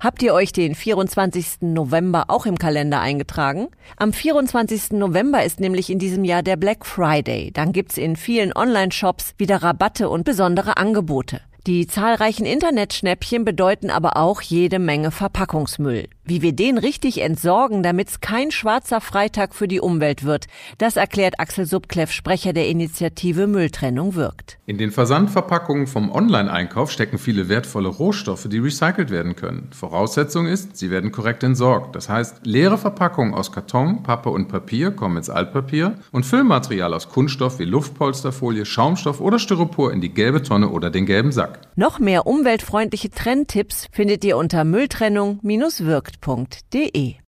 Habt ihr euch den 24. November auch im Kalender eingetragen? Am 24. November ist nämlich in diesem Jahr der Black Friday. Dann gibt's in vielen Online-Shops wieder Rabatte und besondere Angebote. Die zahlreichen Internetschnäppchen bedeuten aber auch jede Menge Verpackungsmüll. Wie wir den richtig entsorgen, damit es kein schwarzer Freitag für die Umwelt wird, das erklärt Axel Subkleff, Sprecher der Initiative Mülltrennung wirkt. In den Versandverpackungen vom Online-Einkauf stecken viele wertvolle Rohstoffe, die recycelt werden können. Voraussetzung ist, sie werden korrekt entsorgt. Das heißt, leere Verpackungen aus Karton, Pappe und Papier kommen ins Altpapier und Füllmaterial aus Kunststoff wie Luftpolsterfolie, Schaumstoff oder Styropor in die gelbe Tonne oder den gelben Sack. Noch mehr umweltfreundliche Trendtipps findet ihr unter Mülltrennung-wirkt.de.